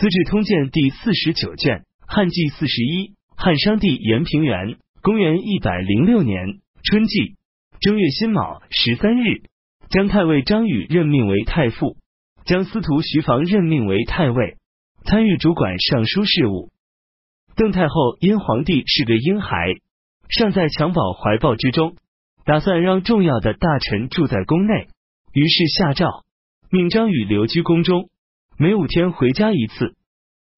资治通鉴》第四十九卷，汉纪四十一，汉商帝延平元，公元一百零六年春季正月辛卯十三日，将太尉张宇任命为太傅，将司徒徐房任命为太尉，参与主管尚书事务。邓太后因皇帝是个婴孩，尚在襁褓怀抱之中，打算让重要的大臣住在宫内，于是下诏命张宇留居宫中，每五天回家一次。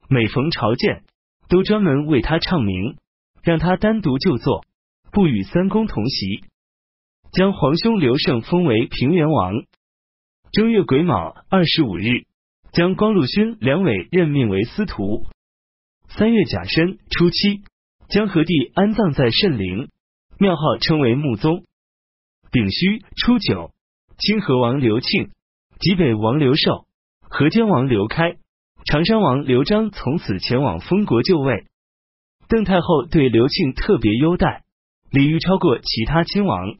每逢朝见，都专门为他唱名，让他单独就坐，不与三公同席。将皇兄刘胜封为平原王。正月癸卯二十五日，将光禄勋梁伟任命为司徒。三月甲申初七，将和帝安葬在慎陵，庙号称为穆宗。丙戌初九，清河王刘庆、济北王刘寿、河间王刘开、长山王刘璋从此前往封国就位。邓太后对刘庆特别优待，礼遇超过其他亲王。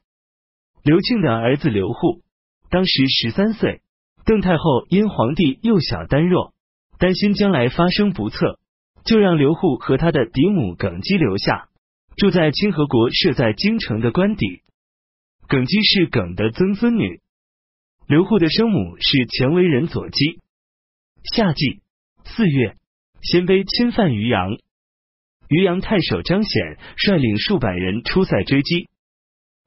刘庆的儿子刘户当时十三岁，邓太后因皇帝幼小单弱，担心将来发生不测。就让刘户和他的嫡母耿姬留下，住在清河国设在京城的官邸。耿姬是耿的曾孙女，刘户的生母是前为人左姬。夏季四月，鲜卑侵犯渔阳，渔阳太守张显率领数百人出塞追击。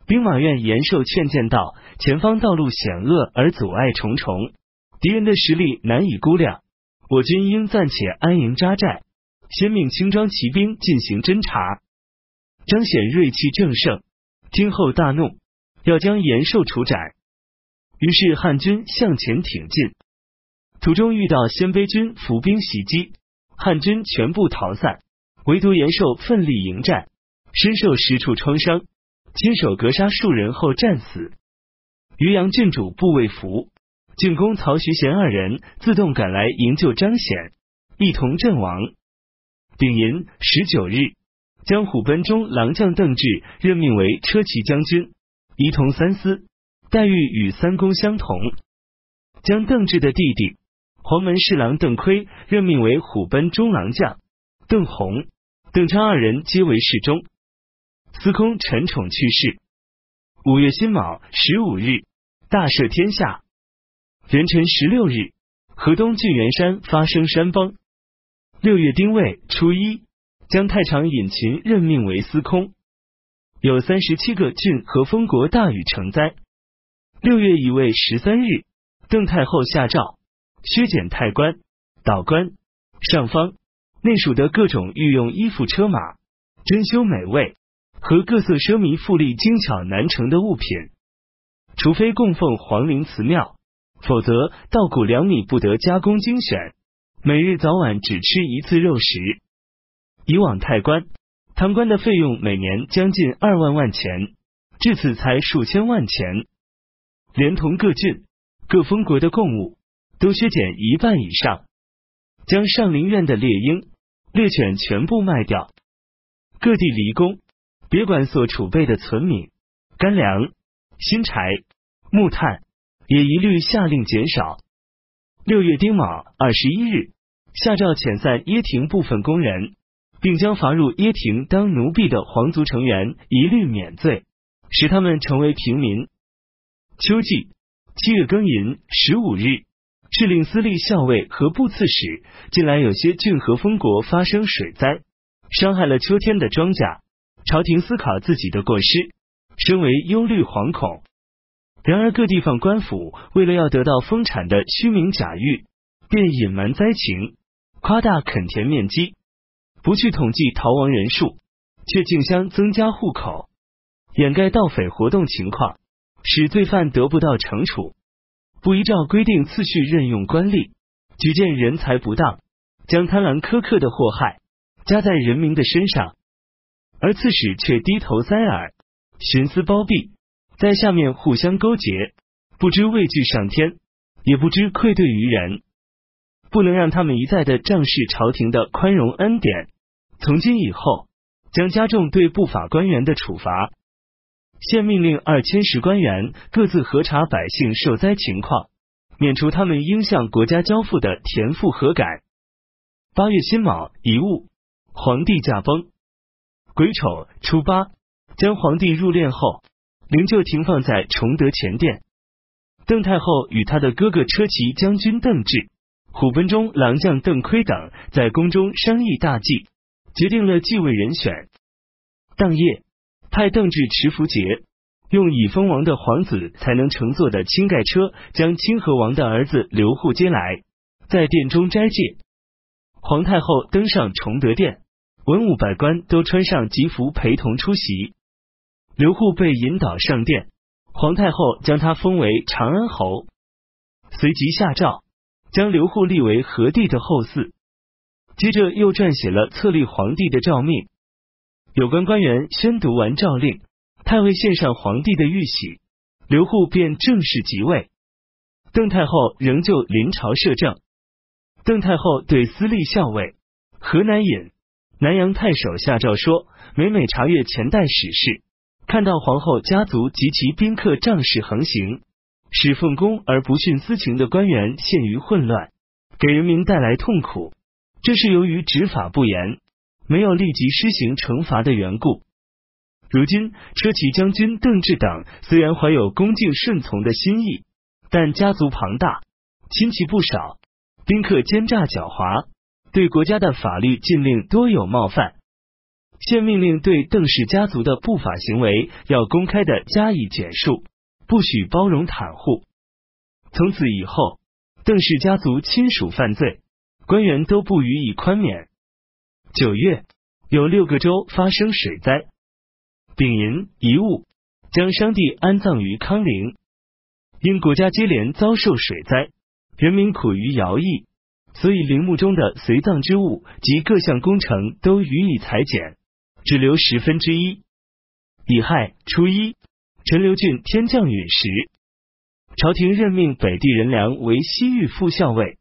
兵马院延寿劝谏道：“前方道路险恶而阻碍重重，敌人的实力难以估量，我军应暂且安营扎寨。”先命轻装骑兵进行侦查，张显锐气正盛，听后大怒，要将延寿处斩。于是汉军向前挺进，途中遇到鲜卑军伏兵袭击，汉军全部逃散，唯独延寿奋力迎战，身受十处创伤，亲手格杀数人后战死。渔阳郡主部卫服、郡公曹徐贤二人自动赶来营救张显，一同阵亡。丙寅十九日，将虎贲中郎将邓志任命为车骑将军，仪同三司，待遇与三公相同。将邓志的弟弟黄门侍郎邓奎任命为虎贲中郎将，邓弘、邓昌二人皆为侍中。司空陈宠去世。五月辛卯十五日，大赦天下。壬辰十六日，河东郡元山发生山崩。六月丁未初一，将太常尹秦任命为司空。有三十七个郡和封国大禹成灾。六月乙未十三日，邓太后下诏削减太官、导官、上方、内属的各种御用衣服、车马、珍馐美味和各色奢靡富丽、精巧难成的物品，除非供奉皇陵祠庙，否则稻谷粮米不得加工精选。每日早晚只吃一次肉食。以往太官、贪官的费用每年将近二万万钱，至此才数千万钱。连同各郡、各封国的贡物，都削减一半以上。将上林苑的猎鹰、猎犬全部卖掉。各地离宫，别管所储备的存米、干粮、新柴、木炭，也一律下令减少。六月丁卯二十一日。下诏遣散掖庭部分工人，并将罚入掖庭当奴婢的皇族成员一律免罪，使他们成为平民。秋季七月庚寅十五日，敕令司隶校尉和部刺史，近来有些郡和封国发生水灾，伤害了秋天的庄稼。朝廷思考自己的过失，深为忧虑惶恐。然而各地方官府为了要得到丰产的虚名假誉，便隐瞒灾情。夸大垦田面积，不去统计逃亡人数，却竞相增加户口，掩盖盗匪活动情况，使罪犯得不到惩处；不依照规定次序任用官吏，举荐人才不当，将贪婪苛刻的祸害加在人民的身上，而刺史却低头塞耳，徇私包庇，在下面互相勾结，不知畏惧上天，也不知愧对于人。不能让他们一再的仗势朝廷的宽容恩典。从今以后，将加重对不法官员的处罚。现命令二千石官员各自核查百姓受灾情况，免除他们应向国家交付的田赋和改。八月辛卯，遗物，皇帝驾崩。癸丑，初八，将皇帝入殓后，灵柩停放在崇德前殿。邓太后与他的哥哥车骑将军邓志、虎贲中郎将邓奎等在宫中商议大计，决定了继位人选。当夜，派邓志持符节，用已封王的皇子才能乘坐的青盖车，将清河王的儿子刘户接来，在殿中斋戒。皇太后登上崇德殿，文武百官都穿上吉服陪同出席。刘户被引导上殿。皇太后将他封为长安侯，随即下诏将刘户立为和帝的后嗣。接着又撰写了册立皇帝的诏命。有关官员宣读完诏令，太尉献上皇帝的玉玺，刘祜便正式即位。邓太后仍旧临朝摄政。邓太后对司隶校尉河南尹、南阳太守下诏说：每每查阅前代史事。看到皇后家族及其宾客仗势横行，使奉公而不徇私情的官员陷于混乱，给人民带来痛苦，这是由于执法不严，没有立即施行惩罚的缘故。如今车骑将军邓志等虽然怀有恭敬顺从的心意，但家族庞大，亲戚不少，宾客奸诈狡猾，对国家的法律禁令多有冒犯。现命令对邓氏家族的不法行为要公开的加以检束，不许包容袒护。从此以后，邓氏家族亲属犯罪，官员都不予以宽免。九月，有六个州发生水灾，丙寅，遗物将商帝安葬于康陵。因国家接连遭受水灾，人民苦于徭役，所以陵墓中的随葬之物及各项工程都予以裁减。只留十分之一。乙亥初一，陈留郡天降陨石，朝廷任命北地人梁为西域副校尉。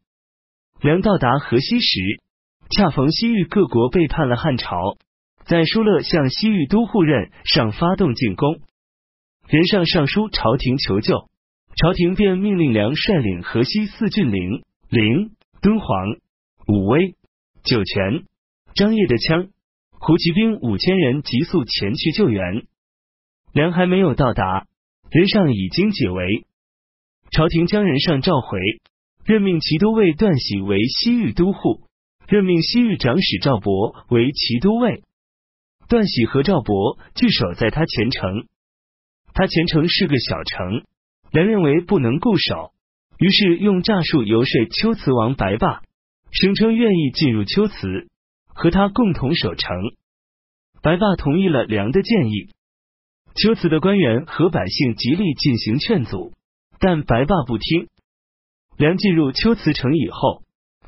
梁到达河西时，恰逢西域各国背叛了汉朝，在疏勒向西域都护任上发动进攻，任上上书朝廷求救，朝廷便命令梁率领河西四郡陵、陵、敦煌、武威、酒泉、张掖的羌。胡骑兵五千人急速前去救援，梁还没有到达，任上已经解围。朝廷将任上召回，任命骑都尉段喜为西域都护，任命西域长史赵博为骑都尉。段喜和赵博据守在他前城，他前城是个小城，梁认为不能固守，于是用诈术游说龟兹王白霸，声称愿意进入龟兹。和他共同守城，白霸同意了梁的建议。秋瓷的官员和百姓极力进行劝阻，但白霸不听。梁进入秋瓷城以后，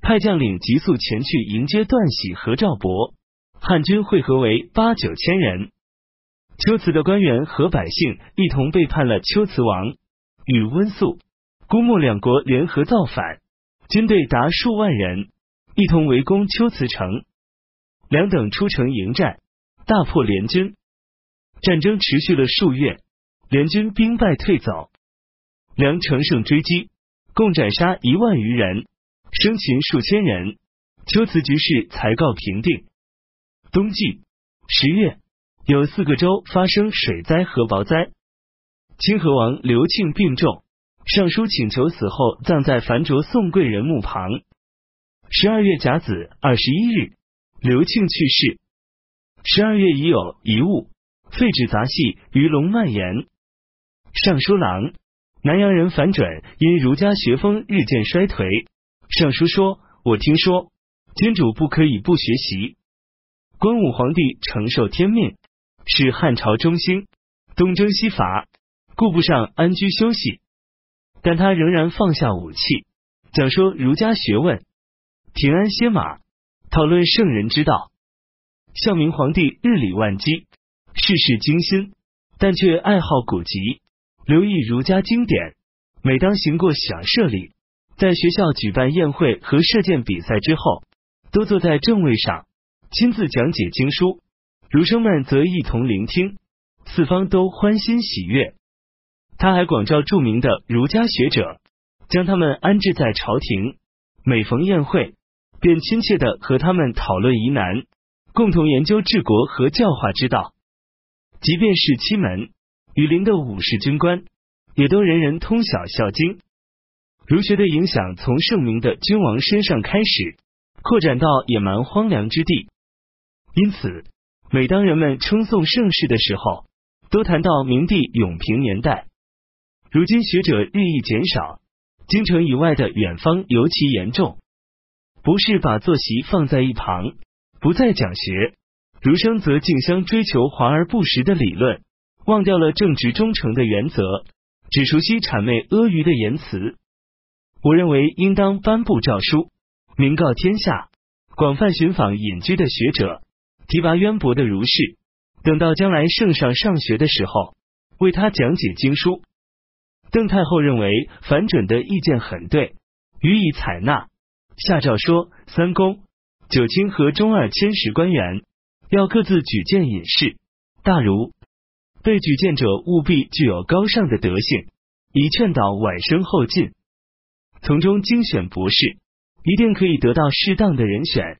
派将领急速前去迎接段喜和赵博，汉军会合为八九千人。秋辞的官员和百姓一同背叛了秋辞王，与温宿、姑墨两国联合造反，军队达数万人，一同围攻秋辞城。梁等出城迎战，大破联军。战争持续了数月，联军兵败退走。梁乘胜追击，共斩杀一万余人，生擒数千人。秋辞局势才告平定。冬季十月，有四个州发生水灾和雹灾。清河王刘庆病重，上书请求死后葬在樊卓宋贵人墓旁。十二月甲子二十一日。刘庆去世。十二月已有遗物废止杂戏鱼龙蔓延。尚书郎南阳人樊准因儒家学风日渐衰颓，上书说：“我听说君主不可以不学习。光武皇帝承受天命，是汉朝中兴，东征西伐，顾不上安居休息，但他仍然放下武器，讲说儒家学问，平安歇马。”讨论圣人之道，孝明皇帝日理万机，事事精心，但却爱好古籍，留意儒家经典。每当行过小舍里，在学校举办宴会和射箭比赛之后，都坐在正位上，亲自讲解经书，儒生们则一同聆听，四方都欢欣喜悦。他还广召著名的儒家学者，将他们安置在朝廷，每逢宴会。便亲切的和他们讨论疑难，共同研究治国和教化之道。即便是七门羽林的武士军官，也都人人通晓《孝经》。儒学的影响从盛名的君王身上开始，扩展到野蛮荒凉之地。因此，每当人们称颂盛世的时候，都谈到明帝永平年代。如今学者日益减少，京城以外的远方尤其严重。不是把坐席放在一旁，不再讲学；儒生则竞相追求华而不实的理论，忘掉了正直忠诚的原则，只熟悉谄媚阿谀的言辞。我认为应当颁布诏书，明告天下，广泛寻访隐居的学者，提拔渊博的儒士，等到将来圣上上学的时候，为他讲解经书。邓太后认为樊准的意见很对，予以采纳。下诏说：三公、九卿和中二千石官员要各自举荐隐士，大儒被举荐者务必具有高尚的德性，以劝导晚生后进。从中精选博士，一定可以得到适当的人选。